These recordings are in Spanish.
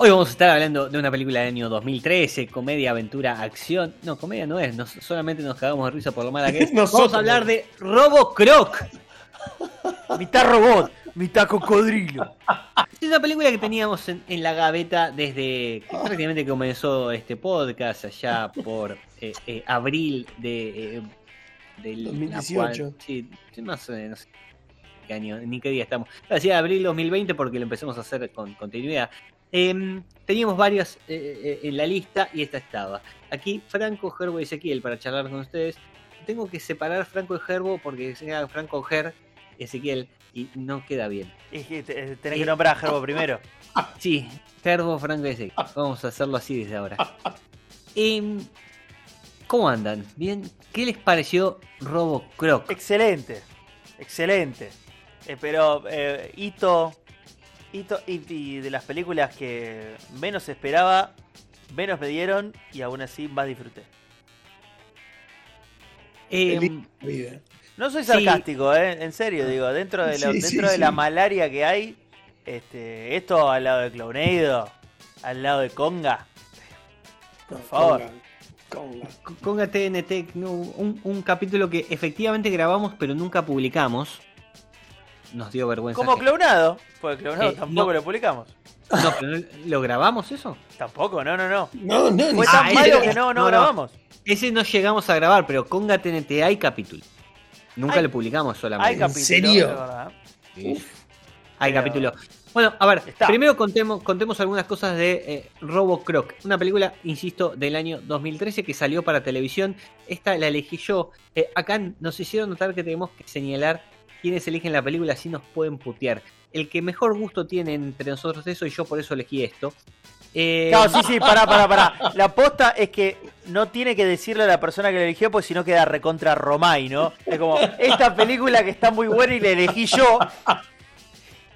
Hoy vamos a estar hablando de una película del año 2013, comedia, aventura, acción. No, comedia no es, nos- solamente nos cagamos de risa por lo mala que es. vamos a hablar de Robo Croc. Mitad robot, mitad cocodrilo. Es una película que teníamos en, en la gaveta desde que prácticamente comenzó este podcast, allá por eh, eh, abril de, eh, del 2018. la cual- sí, más o menos. qué año, ni qué día estamos. Hacía abril 2020 porque lo empezamos a hacer con continuidad. Em, teníamos varias eh, eh, en la lista y esta estaba. Aquí Franco, Gerbo y Ezequiel para charlar con ustedes. Tengo que separar Franco y Gerbo porque sea Franco Ger y Ezequiel y no queda bien. Es que te- tenés que nombrar a Gerbo primero. Sí, Gerbo, Franco y Ezequiel. Vamos a hacerlo así desde ahora. Em, ¿Cómo andan? ¿Bien? ¿Qué les pareció Robo Croc? Excelente. Excelente. Eh, pero eh, hito, y, y de las películas que menos esperaba, menos me dieron y aún así más disfruté. Vida. No soy Sí. sarcástico, ¿eh? en serio, digo, dentro de, la, Sí, dentro sí, de la sí. malaria que hay, este, esto al lado de Clownado, al lado de Conga, por favor. Conga, conga. TNT, no, un, un capítulo que efectivamente grabamos pero nunca publicamos. Nos dio vergüenza. Como ajena. Clownado, porque Clownado Eh, tampoco no. lo publicamos. No, pero ¿lo grabamos eso? Tampoco, no, no, no. No, no, Fue tan malo que no, no, no, grabamos. Ese no llegamos a grabar, pero Conga TNT hay capítulo. Nunca Hay- lo publicamos solamente. Hay capítulo, serio? Hay Pero- capítulo. Bueno, a ver, Está. primero contemos, contemos algunas cosas de eh, Robo Croc, una película, insisto, del año 2013 que salió para televisión. Esta la elegí yo. Eh, acá nos hicieron notar que tenemos que señalar quiénes eligen la película, así nos pueden putear. El que mejor gusto tiene entre nosotros eso y yo por eso elegí esto. Eh, Claro, sí, sí, pará, pará, pará. La posta es que no tiene que decirle a la persona que la eligió, porque si no queda recontra Romay, ¿no? Es como, esta película que está muy buena y la elegí yo.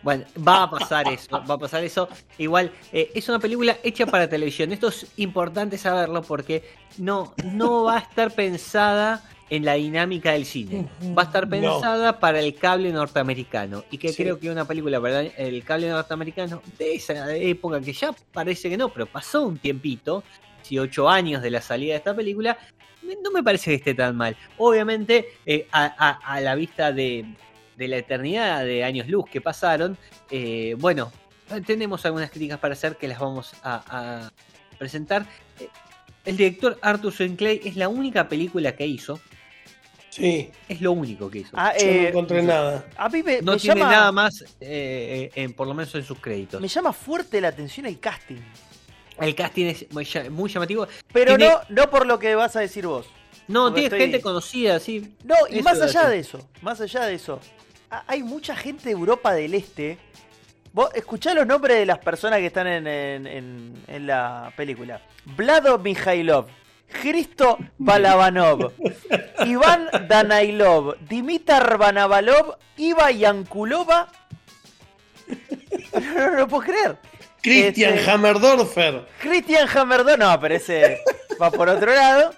Bueno, va a pasar eso, va a pasar eso. Igual, eh, es una película hecha para televisión. Esto es importante saberlo porque no, no va a estar pensada en la dinámica del cine. Va a estar No. pensada para el cable norteamericano. Y que Sí. creo que una película para el cable norteamericano de esa época que ya parece que no, pero pasó un tiempito, 18 años de la salida de esta película, no me parece que esté tan mal. Obviamente, eh, a, a- a la vista de, de la eternidad de años luz que pasaron, eh, bueno, tenemos algunas críticas para hacer que las vamos a, a presentar. Eh, El director Arthur Sinclair es la única película que hizo, Sí, es lo único que hizo. Ah, yo no eh, encontré nada. a mí me, no me tiene llama, nada más, eh, eh, en, por lo menos en sus créditos. me llama fuerte la atención el casting. El casting es muy, lla- muy llamativo. Pero Tiene- no, no por lo que vas a decir vos. No, Porque tiene estoy- gente conocida, sí. No, y Eso más allá de eso, más allá de eso, ha- hay mucha gente de Europa del Este. Vos escuchá los nombres de las personas que están en, en- en- en la película. Vlado Mijailov, Cristo Balabanov, Iván Danailov, Dimitar Banavalov, Iva Yankulova. No, no, no puedo creer. Christian Este- Hammerdorfer. Christian Hammerdon, no, pero ese va por otro lado.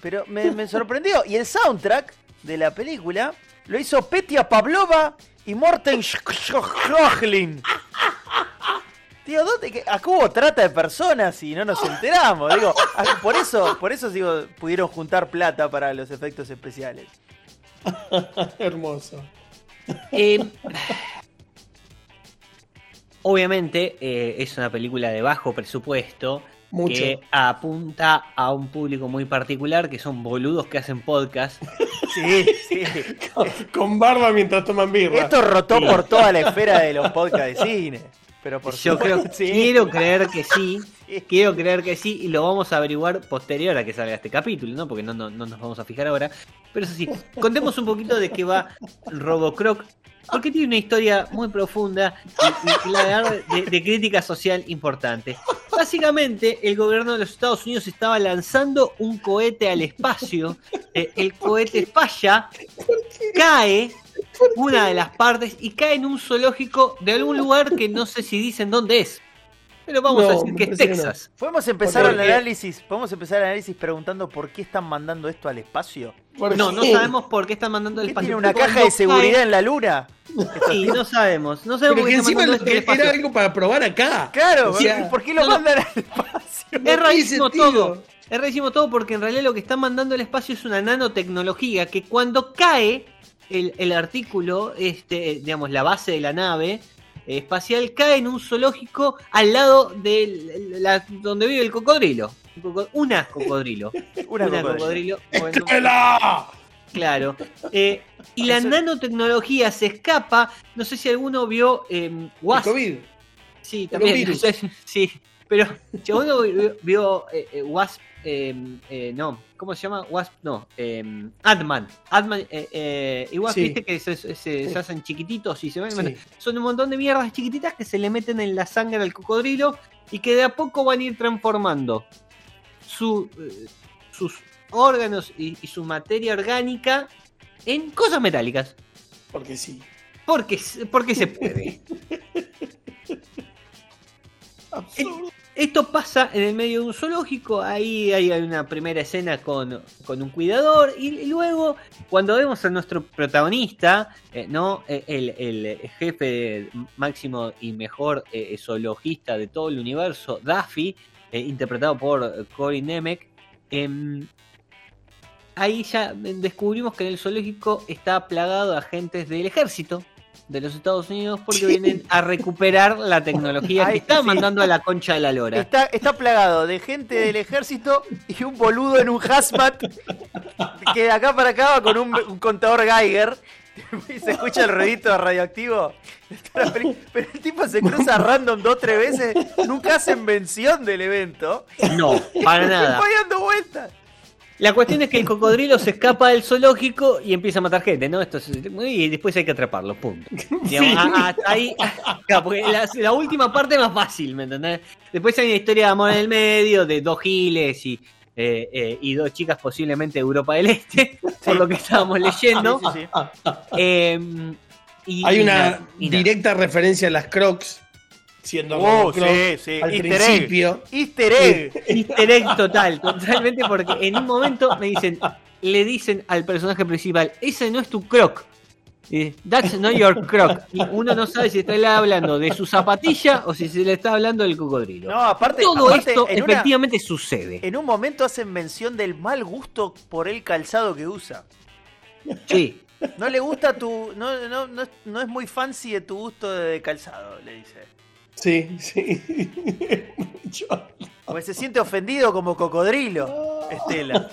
Pero me, me sorprendió. Y el soundtrack de la película lo hizo Petia Pavlova y Morten Schrochlin. Tío, ¿dónde? que- Acá hubo trata de personas y no nos enteramos. Digo, por eso, por eso digo, pudieron juntar plata para los efectos especiales. Hermoso. Eh, obviamente eh, es una película de bajo presupuesto. Mucho. que apunta a un público muy particular, que son boludos que hacen podcast. Sí, sí. Con barba mientras toman birra. Esto rotó por toda la esfera de los podcasts de cine. Pero por Yo creo, sí. quiero creer que sí, Sí. quiero creer que sí, y lo vamos a averiguar posterior a que salga este capítulo, ¿no? Porque no, no, no nos vamos a fijar ahora. Pero eso sí, contemos un poquito de qué va Robocroc, porque tiene una historia muy profunda y, y la verdad de, de crítica social importante. Básicamente, el gobierno de los Estados Unidos estaba lanzando un cohete al espacio. eh, el cohete falla, cae una de las partes y cae en un zoológico de algún lugar que no sé si dicen dónde es. Pero vamos No, a decir que es que no. Texas. Podemos empezar el análisis. Podemos empezar el análisis preguntando por qué están mandando esto al espacio. ¿Por No, qué? no sabemos por qué están mandando ¿Qué espacio. tiene una caja de seguridad cae- en la luna? Sí, no sabemos. No sabemos Pero por que encima al era algo para probar acá. Claro, O sea, ¿por qué lo no, mandan al espacio? Es rarísimo todo. Es rarísimo todo porque en realidad lo que están mandando al espacio es una nanotecnología que cuando cae el, el artículo, este, digamos, la base de la nave espacial, cae en un zoológico al lado de la, donde vive el cocodrilo. Un coco- Una cocodrilo. Una Una cocodrilo. cocodrilo. Claro. Eh, y la Eso- nanotecnología se escapa. No sé si alguno vio eh, El Wasp. COVID. Sí, también. virus. Sí, pero alguno vio, vio, eh, eh, Wasp. eh, eh, no, ¿cómo se llama? Wasp, no. Eh, Ant-Man. Ant-Man eh, eh, y Wasp, Sí. viste que se, se- hacen chiquititos y se ven. Sí. bueno, son un montón de mierdas chiquititas que se le meten en la sangre al cocodrilo y que de a poco van a ir transformando su, eh, sus órganos y, y su materia orgánica en cosas metálicas. Porque sí. Porque, porque se puede. Absurdo. Esto pasa en el medio de un zoológico, ahí hay una primera escena con, con un cuidador y luego cuando vemos a nuestro protagonista, eh, ¿no? Eh, el, el jefe máximo y mejor eh, zoologista de todo el universo, Daffy, eh, interpretado por eh, Corey Nemec, em, ahí ya descubrimos que en el zoológico está plagado de agentes del ejército de los Estados Unidos porque vienen a recuperar la tecnología Ay, que está sí. mandando a la concha de la lora. Está, está plagado de gente del ejército y un boludo en un hazmat que de acá para acá va con un, un contador Geiger y se escucha el ruidito radioactivo. Pero el tipo se cruza random dos o tres veces, nunca hacen mención del evento. No, para nada. Dando vueltas. La cuestión es que el cocodrilo se escapa del zoológico y empieza a matar gente, ¿no? Esto es- y después hay que atraparlo, punto. Digamos, a- a- ahí, la, la última parte es más fácil, ¿me entendés? Después hay una historia de amor en el medio, de dos giles y, eh, eh, y dos chicas posiblemente de Europa del Este, por lo que estábamos leyendo. Sí, sí, sí. Eh, y- Hay y una nada, y nada. directa referencia a las Crocs. Siendo Oh, sí, sí. al Easter egg. principio. Easter egg. Easter egg total, totalmente, porque en un momento me dicen, le dicen al personaje principal, ese no es tu croc. That's not your croc. Y uno no sabe si está hablando de su zapatilla o si se le está hablando del cocodrilo. No, aparte, Todo aparte, esto en, una- efectivamente sucede. en un momento hacen mención del mal gusto por el calzado que usa. Sí. No le gusta tu. No, no, no, es- no es muy fancy de tu gusto de calzado, le dice. Sí, sí. Mucho. Porque se siente ofendido como cocodrilo, Estela.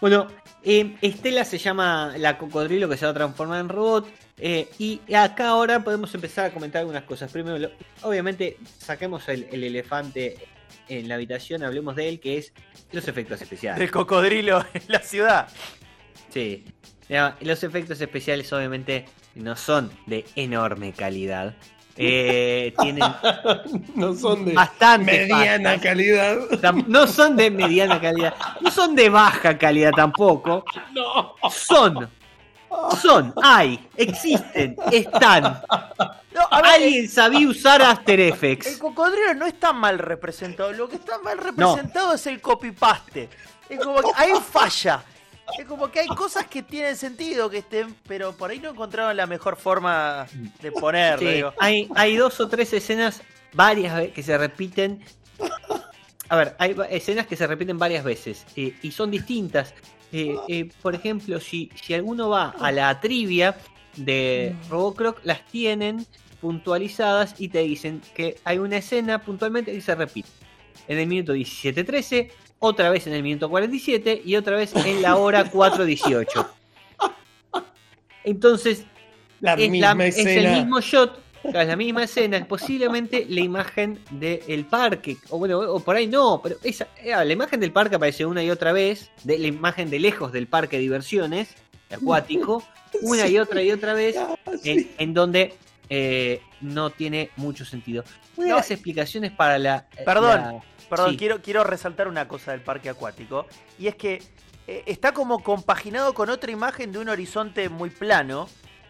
Bueno, eh, Estela se llama la cocodrilo que se va a transformar en robot. eh, y acá ahora podemos empezar a comentar algunas cosas. Primero, lo- obviamente, saquemos el, el elefante en la habitación, hablemos de él, que es los efectos especiales. Del cocodrilo en la ciudad. Sí. Ya, Los efectos especiales, obviamente, no son de enorme calidad. Eh, tienen No son de bastante mediana pastas. calidad. No son de mediana calidad. No son de baja calidad tampoco. No. Son. Son. Hay. Existen. Están. No, a ver, Alguien sabía usar After el Effects. cocodrilo no está mal representado. Lo que está mal representado es el copy-paste. Es como que ahí falla. Es como que hay cosas que tienen sentido que estén, pero por ahí no encontraron la mejor forma de ponerlo. Sí, digo. hay, hay dos o tres escenas, varias que se repiten. A ver, hay escenas que se repiten varias veces eh, y son distintas. Eh, eh, por ejemplo, si, si alguno va a la trivia de Robocroc, las tienen puntualizadas y te dicen que hay una escena puntualmente que se repite. en el minuto 17.13, otra vez en el minuto 47 y otra vez en la hora 4.18. Entonces, La es, misma la- es el mismo shot, es la misma escena, posiblemente la imagen del parque, o bueno, o por ahí no, pero esa, eh, la imagen del parque aparece una y otra vez, de la imagen de lejos del parque de diversiones acuático, una y otra y otra vez, Ah, sí. en, en donde eh, no tiene mucho sentido. Una No, de las explicaciones para la... Perdón. la- Perdón, Sí. quiero, quiero resaltar una cosa del parque acuático. Y es que eh, está como compaginado con otra imagen de un horizonte muy plano.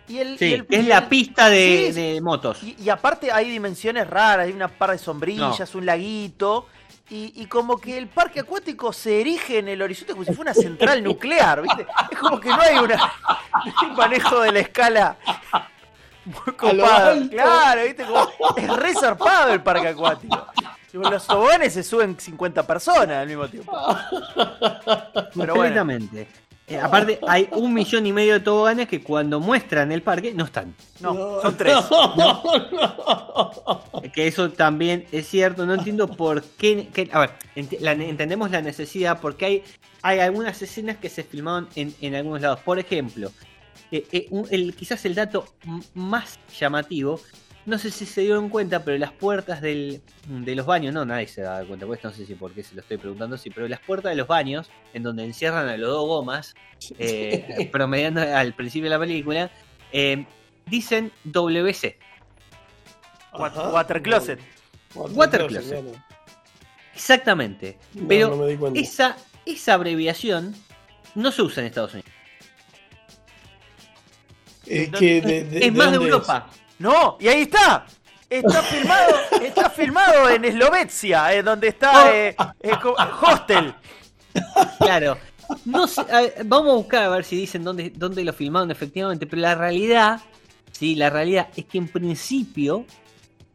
Y el, Sí, y el- que es la pista de, Sí, de motos. Y, y aparte hay dimensiones raras, hay una par de sombrillas, un laguito. Y, y como que el parque acuático se erige en el horizonte como si fuera una central nuclear, ¿viste? Es como que no hay, una, no hay un manejo de la escala muy copado. Claro, ¿viste? Como, es re zarpado el parque acuático. Los toboganes se suben 50 personas al mismo tiempo. Pero bueno, Completamente. Eh, aparte, hay un millón y medio de toboganes que cuando muestran el parque no están. no, son tres. No, no. Que eso también es cierto. No entiendo por qué. que- a ver, ent- la- entendemos la necesidad porque hay, hay algunas escenas que se filmaron en, en algunos lados. Por ejemplo, eh, eh, un- el, quizás el dato más llamativo. No sé si se dieron cuenta, pero las puertas del, de los baños, no, nadie se da cuenta, pues no sé si por qué se lo estoy preguntando así, pero las puertas de los baños, en donde encierran a los dos gomas, eh, promediando al principio de la película, eh, dicen WC. Ajá. Water Closet. Water Closet. Exactamente. No, Pero no me di cuenta. esa, esa abreviación no se usa en Estados Unidos. Es que de, de- es más de Europa. No, y ahí está. Está filmado, está filmado en Eslovecia, eh, donde está eh, eh, Hostel. Claro. No sé, a ver, vamos a buscar a ver si dicen dónde, dónde lo filmaron efectivamente, pero la realidad, sí, la realidad es que en principio,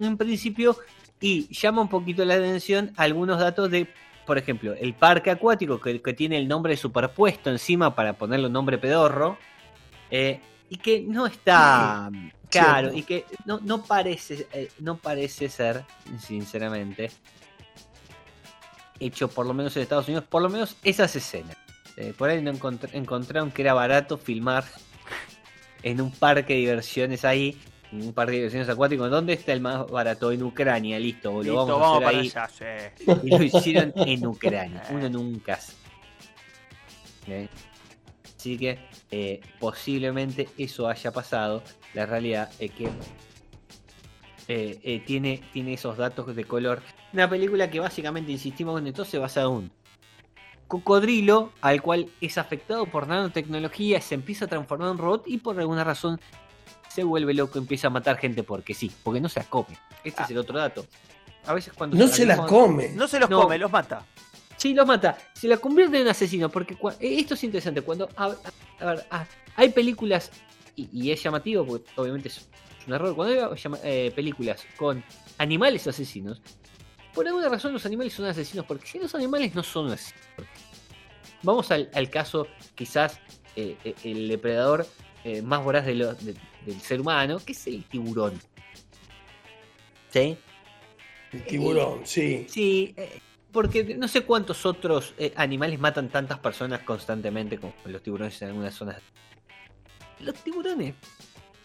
en principio, y llama un poquito la atención algunos datos de, por ejemplo, el parque acuático que, que tiene el nombre superpuesto encima para ponerle un nombre pedorro, eh, y que no está claro, Cierto. y que no, no parece, eh, no parece ser, sinceramente, hecho por lo menos en Estados Unidos, por lo menos esas escenas. Eh, por ahí no encontr- encontraron que era barato filmar en un parque de diversiones ahí, en un parque de diversiones acuático. ¿Dónde está el más barato? En Ucrania, listo, lo Listo, vamos, vamos a para hacer ahí. allá, sí. Y lo hicieron en Ucrania. Uno nunca sabe. ¿Eh? Así que eh, posiblemente eso haya pasado. La realidad es que eh, eh, tiene, tiene esos datos de color. Una película que básicamente, insistimos en esto, se basa en un cocodrilo al cual es afectado por nanotecnología, se empieza a transformar en robot y por alguna razón se vuelve loco, empieza a matar gente porque sí, porque no se las come. Este es el otro dato. A veces cuando No se las come. No se los No. come, los mata. Sí, los mata. Se la convierte en asesino. Porque eh, esto es interesante. Cuando a- a- a ver, ah, hay películas, y, y es llamativo, porque obviamente es, es un error. Cuando hay eh, películas con animales asesinos, por alguna razón los animales son asesinos. Porque si los animales no son asesinos. Vamos al, al caso, quizás, eh, eh, el depredador eh, más voraz de lo- de- del ser humano, que es el tiburón. ¿Sí? El tiburón, sí. Sí, eh, porque no sé cuántos otros eh, animales matan tantas personas constantemente como los tiburones en algunas zonas. Los tiburones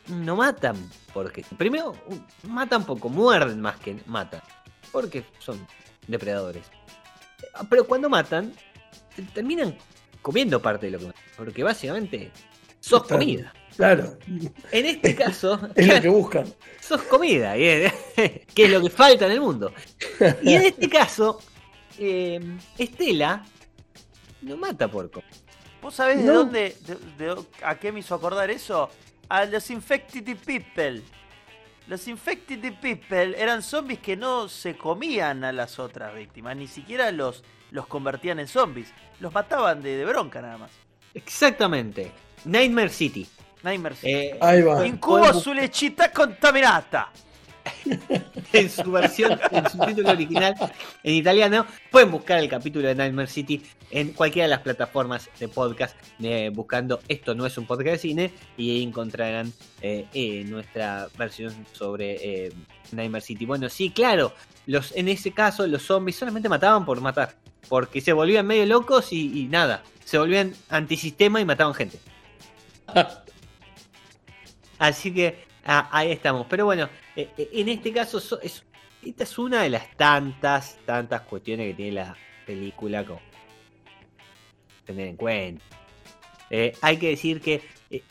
no matan porque primero matan poco, muerden más que matan, porque son depredadores. Eh, Pero cuando matan te- terminan comiendo parte de lo que matan, porque básicamente sos comida. Claro. En este caso, Es lo que buscan. sos comida, que es lo que falta en el mundo. Y en este caso, eh, Estela no mata porco. ¿Vos sabés de dónde, de- de- a qué me hizo acordar eso? A los Infected People. Los Infected People eran zombies que no se comían a las otras víctimas, ni siquiera los, los convertían en zombies. Los mataban de, de bronca nada más. Exactamente. Nightmare City. Nightmare City. Eh, Ahí va. Incubo su lechita contaminata. en su versión, en su título original en italiano. Pueden buscar el capítulo de Nightmare City en cualquiera de las plataformas de podcast, eh, buscando Esto no es un podcast de cine, y ahí encontrarán eh, eh, nuestra versión sobre Nightmare City. Bueno, sí, claro, los, en ese caso los zombies solamente mataban por matar, porque se volvían medio locos y, y nada, se volvían antisistema y mataban gente. Así que ah, ahí estamos. Pero bueno, eh, eh, en este caso so- es, esta es una de las tantas, tantas cuestiones que tiene la película como tener en cuenta. Eh, hay que decir que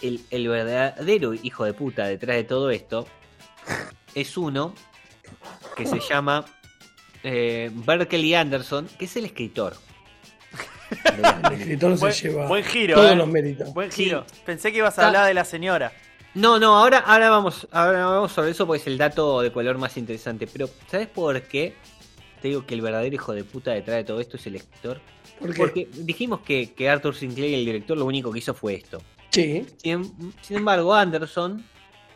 el, el verdadero hijo de puta detrás de todo esto es uno que se llama eh, Berkeley Anderson, que es el escritor. El escritor Buen, se lleva buen giro, todos eh. los méritos. Buen Sí. giro. Pensé que ibas a hablar de la señora. No, no, ahora, ahora vamos, ahora vamos sobre eso porque es el dato de color más interesante. Pero, ¿sabes por qué? Te digo que el verdadero hijo de puta detrás de todo esto es el escritor. ¿Por qué? Porque dijimos que, que Arthur Sinclair, el director, lo único que hizo fue esto. Sí. Sin, sin embargo, Anderson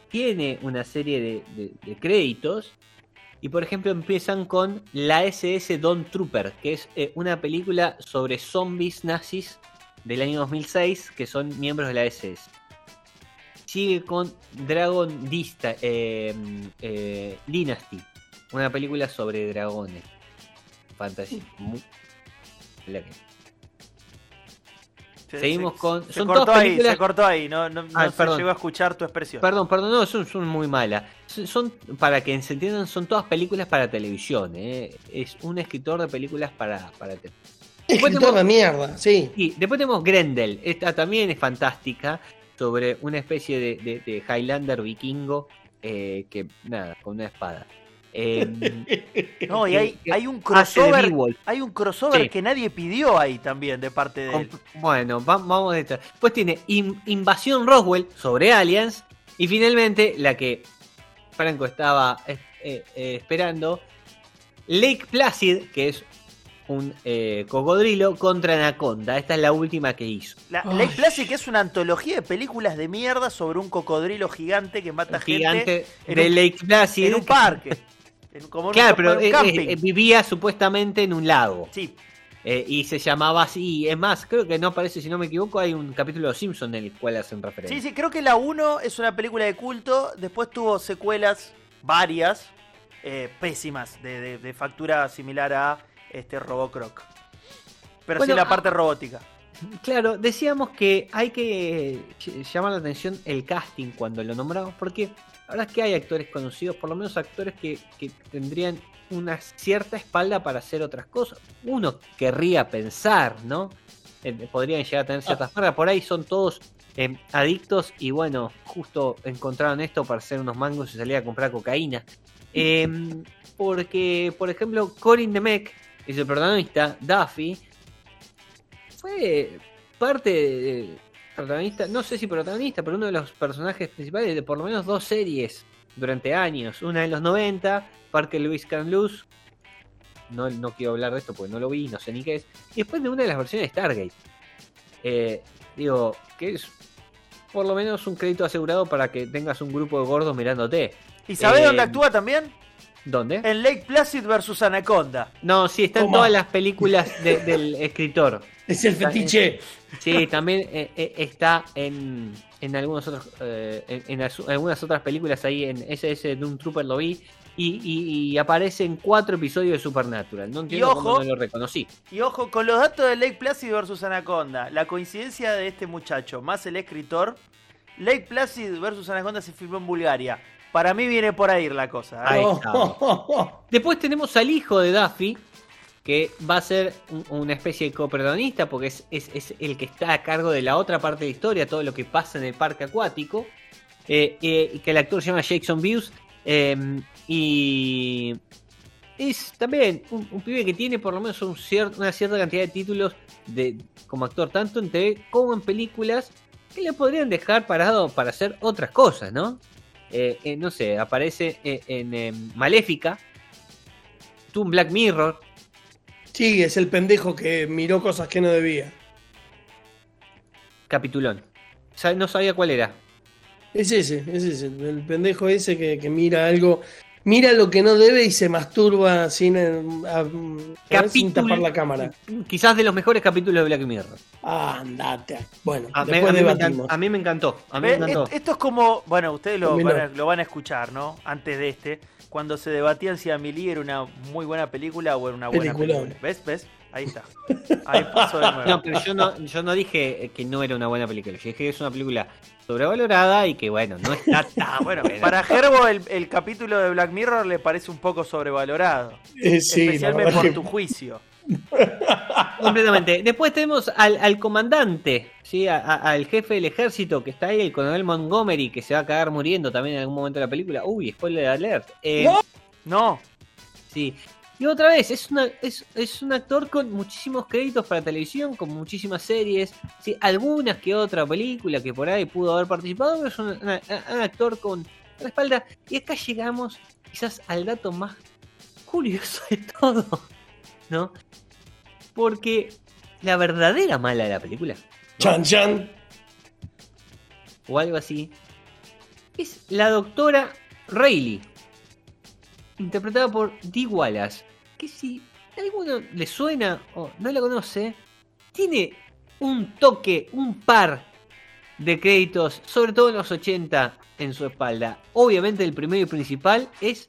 tiene una serie de, de- de créditos. Y por ejemplo empiezan con la SS Don Trooper, que es eh, una película sobre zombies nazis del año 2006 que son miembros de la SS. Sigue con Dragon Dista- eh, eh, Dynasty, una película sobre dragones. Que- Se- Seguimos se- con- Se son cortó todas ahí, se cortó ahí. No, no, no Ah, se llegó a escuchar tu expresión. Perdón, perdón, no, son, son muy malas. Son, son- para que se entiendan, son todas películas para televisión. ¿eh? Es un escritor de películas para, para televisión. Después Escritor tenemos- de mierda, sí. Y después tenemos Grendel. Esta también es fantástica. Sobre una especie de, de- de Highlander vikingo. eh, que nada, con una espada. Eh, No, y hay, que hay un crossover. Hay un crossover Sí. que nadie pidió ahí también de parte de él. Bueno, va- vamos de esto. Después tiene In- Invasión Roswell sobre Aliens. Y finalmente, la que Franco estaba eh, eh, esperando, Lake Placid, que es un eh, cocodrilo contra Anaconda. Esta es la última que hizo. La, Placid, que es una antología de películas de mierda sobre un cocodrilo gigante que mata gente gigante en de un- Lake Placid. en un parque. En- como en un- Claro, pero en un eh, eh, vivía supuestamente en un lago. Sí, eh, y se llamaba así. Es más, creo que no aparece, si no me equivoco, hay un capítulo de Los Simpsons en el cual hacen referencia. sí, sí, creo que la 1 es una película de culto. Después tuvo secuelas varias, eh, pésimas, de, de- de factura similar a este Robocroc. Pero Bueno, sí la ah, parte robótica. Claro, decíamos que hay que ll- llamar la atención el casting cuando lo nombramos, porque la verdad es que hay actores conocidos, por lo menos actores que, que tendrían una cierta espalda para hacer otras cosas. Uno querría pensar, ¿no? Eh, podrían llegar a tener ciertas espaldas. Por ahí son todos eh, adictos y bueno, justo encontraron esto para hacer unos mangos y salir a comprar cocaína. Porque, por ejemplo, Corin Demek es el protagonista, Duffy, fue parte de, protagonista, no sé si protagonista, pero uno de los personajes principales de por lo menos dos series durante años. Una en los 90, Parque Luis Can Luz. No, no quiero hablar de esto porque no lo vi, no sé ni qué es. Y después de una de las versiones de Stargate. Eh, digo, que es por lo menos un crédito asegurado para que tengas un grupo de gordos mirándote. ¿Y sabés eh, dónde actúa también? ¿Dónde? En Lake Placid versus Anaconda. No, sí, está en ¿Cómo? todas las películas de- del escritor. Es el fetiche. Sí, también eh, eh, está en, en algunos otros eh, en, en algunas otras películas ahí en SS Doom Trooper lo vi y, y- y aparece en cuatro episodios de Supernatural. No entiendo ojo, cómo no lo reconocí. Y ojo, con los datos de Lake Placid versus Anaconda, la coincidencia de este muchacho más el escritor, Lake Placid versus Anaconda se filmó en Bulgaria. Para mí viene por ahí la cosa. ¿eh? Ahí Oh, está. Después tenemos al hijo de Duffy, que va a ser un- una especie de coprotagonista, porque es, es- es el que está a cargo de la otra parte de la historia, todo lo que pasa en el parque acuático. eh, eh, y que el actor se llama Jason Buse. eh, y es también un, un pibe que tiene por lo menos un cier- una cierta cantidad de títulos de, como actor, tanto en TV como en películas, que le podrían dejar parado para hacer otras cosas, ¿no? Eh, eh, no sé, aparece eh, en em, Maléfica, tú Black Mirror, Sí, es el pendejo que miró cosas que no debía. Capitulón. No sabía cuál era. Es ese, es ese. El pendejo ese que, que mira algo mira lo que no debe y se masturba sin, eh, a- sin Capítulo- tapar la cámara. Quizás de los mejores capítulos de Black Mirror. Ah, andate. Bueno, A, me- después a mí me debatimos. encan- a mí me encantó. A mí me encantó. est- Esto es como, bueno, ustedes lo van, a, lo van a escuchar, ¿no? Antes de este, cuando se debatían si Amelie era una muy buena película o era una buena Peliculón. película. ¿Ves? ¿Ves? Ahí está. Ahí pasó de nuevo. No, pero yo no, yo no dije que no era una buena película. Yo dije que es una película sobrevalorada y que, bueno, no está tan Bueno, para Gerbo el, el capítulo de Black Mirror le parece un poco sobrevalorado. Eh, sí, especialmente por que- tu juicio. Completamente. Después tenemos al, al comandante, ¿sí? A- a- al jefe del ejército que está ahí, el coronel Montgomery, que se va a cagar muriendo también en algún momento de la película. Uy, spoiler alert. Eh, No. No, Sí. Y otra vez, es, una, es, es un actor con muchísimos créditos para televisión, con muchísimas series, ¿sí? algunas que otra película que por ahí pudo haber participado, pero es un, una- un actor con la espalda. Y acá llegamos quizás al dato más curioso de todo, ¿no? Porque la verdadera mala de la película, Chan Chan. o algo así, es la doctora Rayleigh, interpretada por Dee Wallace, que si a alguno le suena o no la conoce, tiene un toque, un par de créditos, sobre todo en los 80, en su espalda. Obviamente el primero y principal es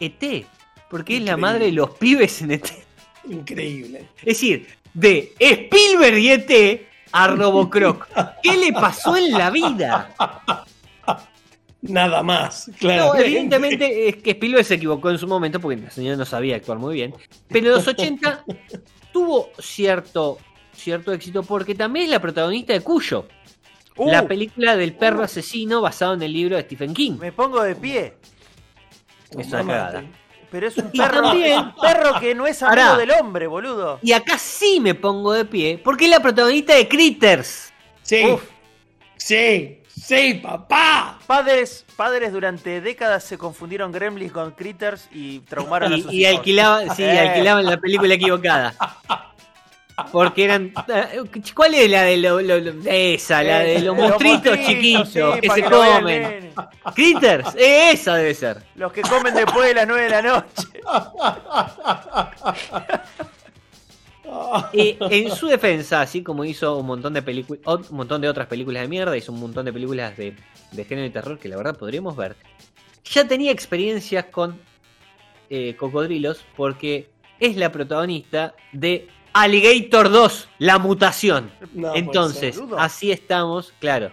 ET, porque es la madre de los pibes en ET. Increíble. Es decir, de Spielberg y ET a Robocroc. ¿Qué le pasó en la vida? Nada más, No, claro. evidentemente es que Spielberg se equivocó en su momento porque la señora no sabía actuar muy bien. Pero en los 80 tuvo cierto, cierto éxito porque también es la protagonista de Cuyo, Uh, la película del perro asesino basado en el libro de Stephen King. me pongo de pie. Es una cagada. Pero es un perro, también- un perro que no es amigo del hombre, boludo. Y acá sí me pongo de pie porque es la protagonista de Critters. Sí, Uf. sí, sí, papá. Padres, padres durante décadas se confundieron Gremlins con Critters y traumaron a Y, sus y hijos. alquilaban, sí, Eh. alquilaban la película equivocada. Porque eran. eh, ¿Cuál es la de lo- lo- lo- esa? La de los monstruitos chiquitos sí, que se comen. Critters, eh, esa debe ser. Los que comen después de las 9 de la noche. Y en su defensa, así como hizo un montón de películas, un montón de otras películas de mierda, hizo un montón de películas de, de género de terror que la verdad podríamos ver. Ya tenía experiencias con eh, cocodrilos porque es la protagonista de Alligator 2, la mutación. No Entonces, así estamos, claro.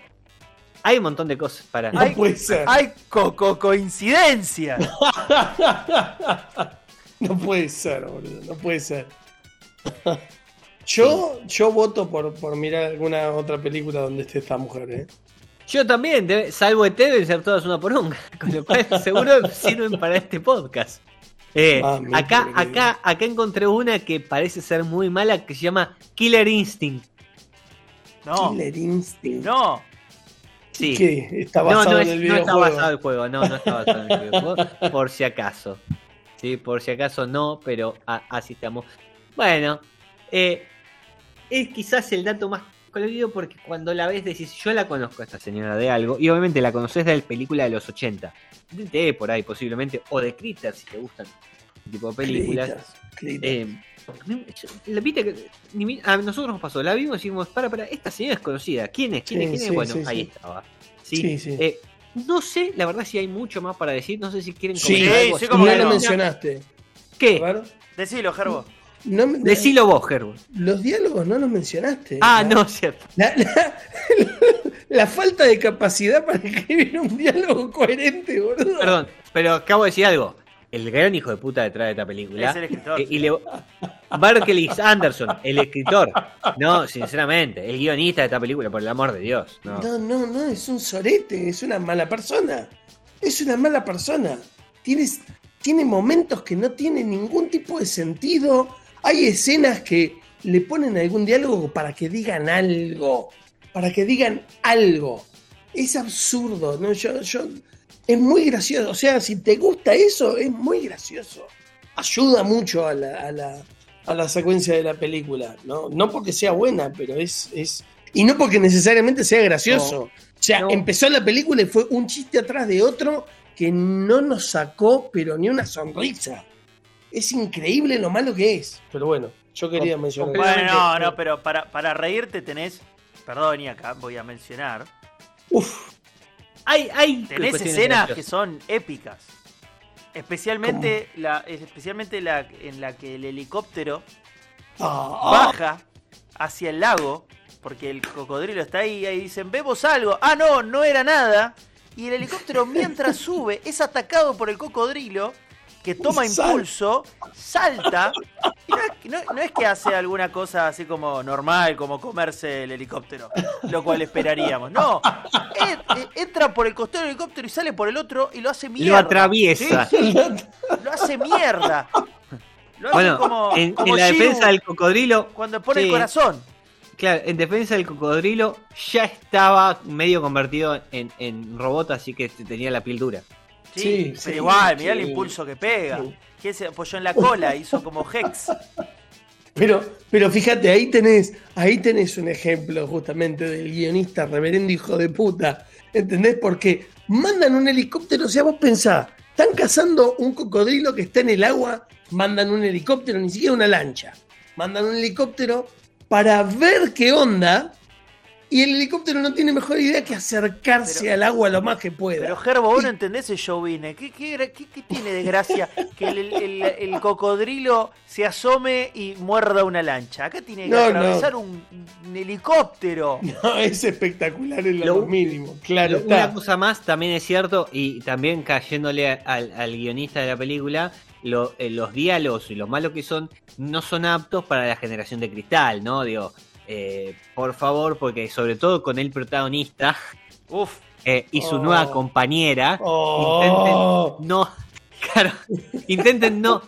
Hay un montón de cosas para. No Ay, puede ser. Hay coco coincidencia. No puede ser, boludo. No puede ser. Yo, yo voto por, por mirar alguna otra película donde esté esta mujer, ¿eh? Yo también, debe- salvo ET, deben ser todas una poronga. Con lo cual seguro sirven para este podcast. Eh, Mami, acá, acá, acá encontré una que parece ser muy mala que se llama Killer Instinct. No, Killer Instinct. no. Sí. ¿Qué? Está No, basado no, en es- el no está videojuego. basado en el juego, no, no está basado en el videojuego, por si acaso. Sí, por si acaso no, pero a- así estamos. Bueno, eh, es quizás el dato más colorido porque cuando la ves decís, yo la conozco a esta señora de algo, y obviamente la conoces de la película de los 80. De ET por ahí posiblemente, o de Critter si te gustan este tipo de películas. Clitas. Eh, la que a nosotros nos pasó, la vimos y dijimos, para, para, esta señora es conocida. ¿Quién es? ¿Quién Sí, es? ¿Quién es? sí, Bueno, sí, ahí sí. estaba. Sí, Sí, sí. eh, no sé, la verdad, si hay mucho más para decir. No sé si quieren Sí, comentar algo sí, como no lo mencionaste. ¿Qué? Decilo, Gerbo. No Decilo vos, Gerbo. Los diálogos no los mencionaste. Ah, La- no, cierto. La, la- la falta de capacidad para escribir un diálogo coherente, boludo. Perdón, pero acabo de decir algo. El gran hijo de puta detrás de esta película. Es el escritor. eh, y le- Anderson, el escritor. No, sinceramente, el guionista de esta película, por el amor de Dios. No. No, no, no, es un sorete, es una mala persona. Es una mala persona. Tienes, tiene momentos que no tienen ningún tipo de sentido. Hay escenas que le ponen algún diálogo para que digan algo. Para que digan algo. Es absurdo, ¿no? Yo, yo, es muy gracioso. O sea, si te gusta eso, es muy gracioso. Ayuda mucho a la, a la, a la secuencia de la película, ¿no? No porque sea buena, pero es, es. Y no porque necesariamente sea gracioso. O sea, No. empezó la película y fue un chiste atrás de otro que no nos sacó, pero ni una sonrisa. Es increíble lo malo que es. Pero bueno, yo quería Com- mencionar. Bueno, no, no, pero para, para reírte tenés. Perdón, y acá voy a mencionar. Uf, Hay, hay Tenés escenas que son épicas. Especialmente, la, especialmente la, en la que el helicóptero ah, baja hacia el lago, porque el cocodrilo está ahí, y ahí dicen, vemos algo. Ah, no, no era nada. Y el helicóptero mientras sube es atacado por el cocodrilo, que toma impulso, salta, y no es, no- no es que hace alguna cosa así como normal, como comerse el helicóptero, lo cual esperaríamos. No, eh, entra por el costado del helicóptero y sale por el otro y lo hace mierda. Lo atraviesa. Sí, lo hace mierda. Lo hace Bueno, como, en, como en la defensa del cocodrilo, cuando pone el corazón. claro, en defensa del cocodrilo ya estaba medio convertido en, en robot, así que tenía la piel dura. Sí, Sí, pero sí, igual, mirá el impulso que pega. Que se apoyó en la cola, hizo como Hex. Pero, pero fíjate, ahí tenés, ahí tenés un ejemplo justamente del guionista reverendo hijo de puta. ¿Entendés? Porque mandan un helicóptero, o sea, vos pensás, están cazando un cocodrilo que está en el agua, mandan un helicóptero, ni siquiera una lancha. Mandan un helicóptero para ver qué onda. Y el helicóptero no tiene mejor idea que acercarse Pero- al agua lo más que pueda. Pero Gerbo, vos no entendés el show ¿Qué, qué, gra- qué- qué tiene de gracia que el, el- el cocodrilo se asome y muerda una lancha? Acá tiene que No, atravesar no. Un, un helicóptero. No, es espectacular en lo, Lo- mínimo, claro Una está. cosa más también es cierto, y también cayéndole al, al guionista de la película, lo- eh, los diálogos y lo malos que son, no son aptos para la generación de cristal, ¿no? Digo, eh, por favor, porque sobre todo con el protagonista Uf, eh, y su Oh. nueva compañera, Oh. intenten no, claro, intenten no,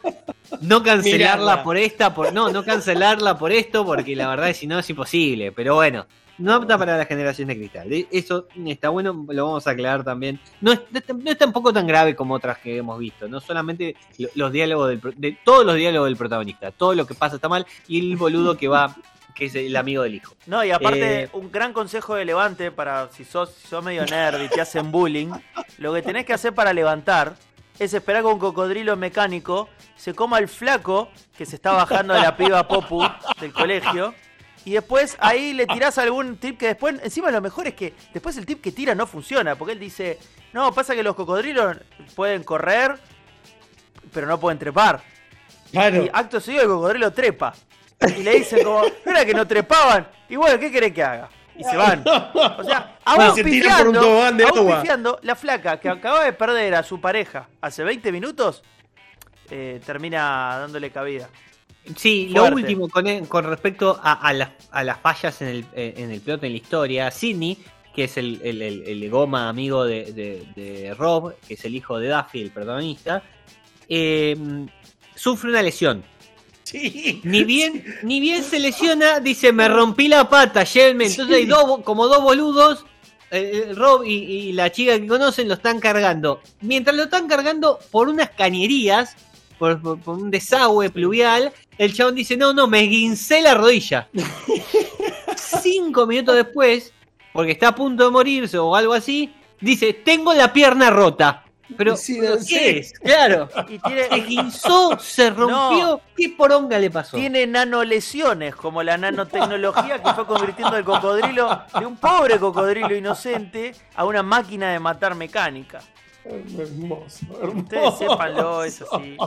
no cancelarla Mirarla. por esta, por no, no cancelarla por esto, porque la verdad es si no es imposible, pero bueno. No apta para la generación de cristal. De- Eso está bueno, lo vamos a aclarar también. No es, no es tampoco tan grave como otras que hemos visto. No solamente lo- los diálogos del, de todos los diálogos del protagonista. Todo lo que pasa está mal. Y el boludo que va, que es el amigo del hijo. No, y aparte, Eh, un gran consejo de levante para si sos, si sos medio nerd y te hacen bullying, lo que tenés que hacer para levantar es esperar que un cocodrilo mecánico se coma el flaco que se está bajando de la piba Popu del colegio. Y después ahí le tirás algún tip que después, encima lo mejor es que después el tip que tira no funciona, porque él dice, no, pasa que los cocodrilos pueden correr, pero no pueden trepar. Claro. Y acto seguido el cocodrilo trepa. Y le dicen como, ¿no era que no trepaban? Y bueno, ¿qué querés que haga? Y se van. O sea, aún se pifiando, aún pifiando, la flaca que acaba de perder a su pareja hace 20 minutos, eh, termina dándole cabida. Sí, lo último con, con respecto a, a las, a las fallas en el, eh, en el plot, en la historia, Sidney, que es el, el- el- el goma amigo de, de- de Rob, que es el hijo de Duffy, el protagonista, eh, sufre una lesión. Sí. Ni bien, ni bien se lesiona, dice, me rompí la pata, llévenme. Entonces hay dos, como dos boludos, eh, Rob y, y la chica que conocen lo están cargando. Mientras lo están cargando por unas cañerías, por, por- por un desagüe pluvial, el chabón dice, no, no, me guincé la rodilla. Cinco minutos después, porque está a punto de morirse o algo así, dice, tengo la pierna rota. Pero, Sí, ¿pero ¿qué es? Claro. Y tiene, Se guinzó, se rompió. ¿Qué poronga le pasó? tiene nanolesiones, como la nanotecnología que fue convirtiendo el cocodrilo de un pobre cocodrilo inocente a una máquina de matar mecánica. Hermoso, hermoso. Ustedes sépanlo, eso sí.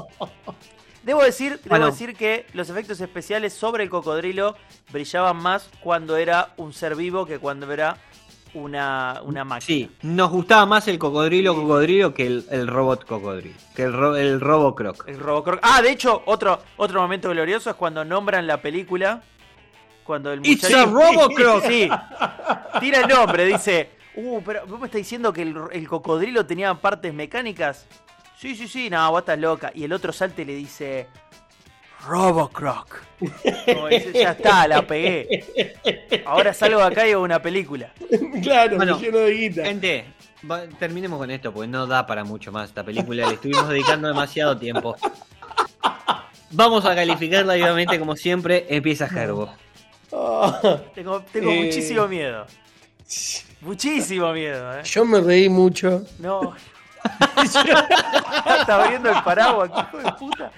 Debo decir, debo decir que los efectos especiales sobre el cocodrilo brillaban más cuando era un ser vivo que cuando era una, una máquina. Sí, nos gustaba más el cocodrilo cocodrilo que el, el robot cocodrilo. Que el, ro- el Robocroc. El Robocroc. Ah, de hecho, otro, otro momento glorioso es cuando nombran la película. Cuando el It's muchacho. a Robocroc. Sí. Tira el nombre, dice. Uh, pero vos me estás diciendo que el, el cocodrilo tenía partes mecánicas. Sí, sí, sí, no, vos estás loca. Y el otro salta y le dice. Robocroc. Como dice, ya está, la pegué. Ahora salgo de acá y hago una película. Claro, Bueno, me lleno de guita. Gente, va- terminemos con esto porque no da para mucho más esta película. Le estuvimos dedicando demasiado tiempo. Vamos a calificarla, obviamente, como siempre. Empieza Gerbo. Ah, Tengo, tengo Eh. muchísimo miedo. Muchísimo miedo, ¿eh? yo me reí mucho. No. Está abriendo el paraguas, qué hijo de puta.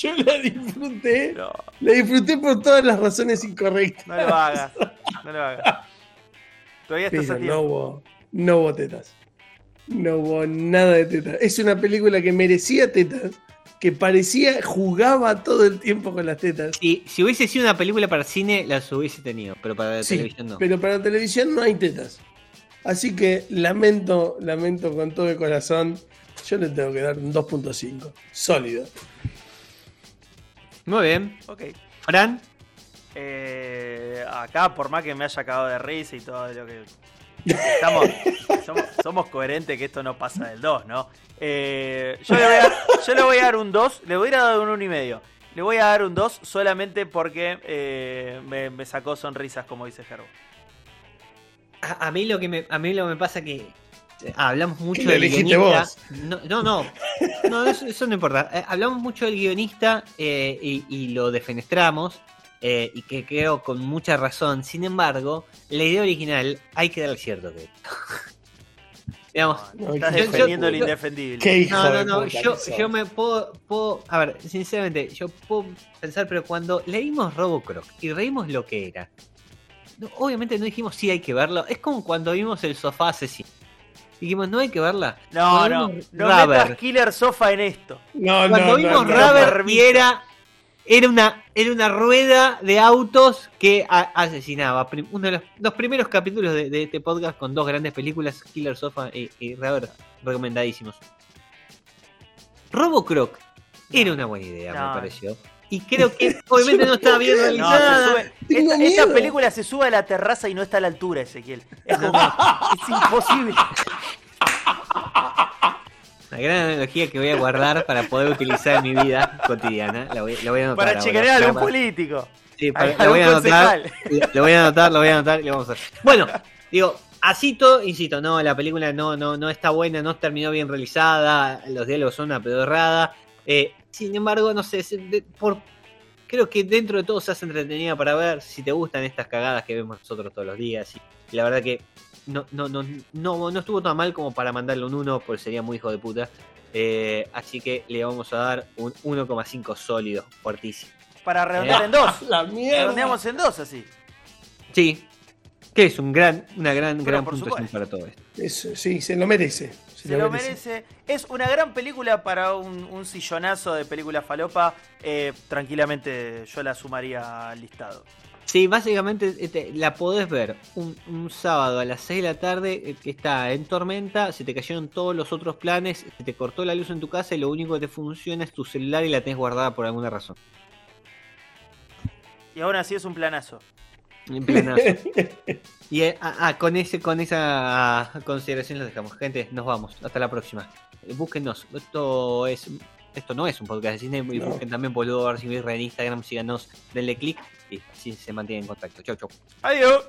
Yo la disfruté. No, La disfruté por todas las razones incorrectas. no lo hagas. No lo hagas. Todavía estás Pero a no hubo, no hubo tetas. No hubo nada de tetas. Es una película que merecía tetas, que parecía, jugaba todo el tiempo con las tetas. Si, si hubiese sido una película para cine, las hubiese tenido, pero para la Sí, televisión no. pero para televisión no hay tetas. Así que lamento, lamento con todo el corazón. Yo le tengo que dar un 2.5. Sólido. Muy bien. Ok. Fran, Eh, acá, por más que me haya cagado de risa y todo lo que. Estamos, somos, somos coherentes que esto no pasa del 2, ¿no? Eh, yo, le voy a, yo le voy a dar un 2, le voy a dar un 1 y medio. Le voy a dar un 2 solamente porque eh, me, me sacó sonrisas, como dice Gerbo. a, a mí lo que me, a mí lo que me pasa que hablamos mucho del guionista. vos. No, no, no, No, eso, eso no importa. Eh, hablamos mucho del guionista eh, y, y lo defenestramos. eh, y que creo con mucha razón. Sin embargo, la idea original hay que darle cierto que. Digamos, No, Estás yo- defendiendo yo- lo yo- indefendible. Qué hijo No, no, no, yo, yo me puedo, puedo, a ver, sinceramente, yo puedo pensar, pero cuando leímos Robocroc y reímos lo que era, no, obviamente no dijimos sí hay que verlo, es como cuando vimos el sofá asesino. Dijimos, no hay que verla. No, Cuando no, no Rubber, metas Killer Sofa en esto. No, cuando no, vimos no. Rubber y era, era, una, era una rueda de autos que a- asesinaba. Uno de los, los primeros capítulos de, de este podcast con dos grandes películas, Killer Sofa y, y Rubber, recomendadísimos. Robocroc era una buena idea, No. me pareció. Y creo que obviamente no estaba bien No, realizada. sube. Tengo Esta, película se sube a la terraza y no está a la altura, Ezequiel. Es, como- es imposible. Una gran analogía que voy a guardar para poder utilizar en mi vida cotidiana. La voy, la voy a anotar. Para chequear a algún político. Sí, para- lo voy a anotar. lo voy a anotar, lo voy a anotar y lo vamos a hacer. Bueno, digo, así todo, insisto, no, la película no, no, no está buena, no terminó bien realizada, los diálogos son una pedorrada. Eh, sin embargo, no sé, por, creo que dentro de todo se hace entretenida para ver si te gustan estas cagadas que vemos nosotros todos los días. Y, y la verdad que no, no, no, no, no estuvo tan mal como para mandarle un 1, porque sería muy hijo de puta. Eh, así que le vamos a dar un 1,5 sólido, fuertísimo. Para redondear en dos. La mierda. Redondeamos en dos así. Sí, que es un gran, una gran, Pero gran puntuación supuesto. para todo esto. Eso, sí, se lo merece. Se lo merece. Es una gran película para un, un sillonazo de película falopa. Eh, tranquilamente yo la sumaría al listado. Sí, básicamente este, la podés ver un, un sábado a las 6 de la tarde eh, que está en tormenta, se te cayeron todos los otros planes, se te cortó la luz en tu casa y lo único que te funciona es tu celular y la tenés guardada por alguna razón. Y aún así es un planazo. En planazo. y eh, ah, ah, con ese, con esa consideración los dejamos. Gente, nos vamos. Hasta la próxima. Eh, Búsquenos. Esto es. Esto no es un podcast de cine. Y No. busquen también boludo a en Instagram, síganos, denle click y así se mantienen en contacto. Chau, chau. Adiós.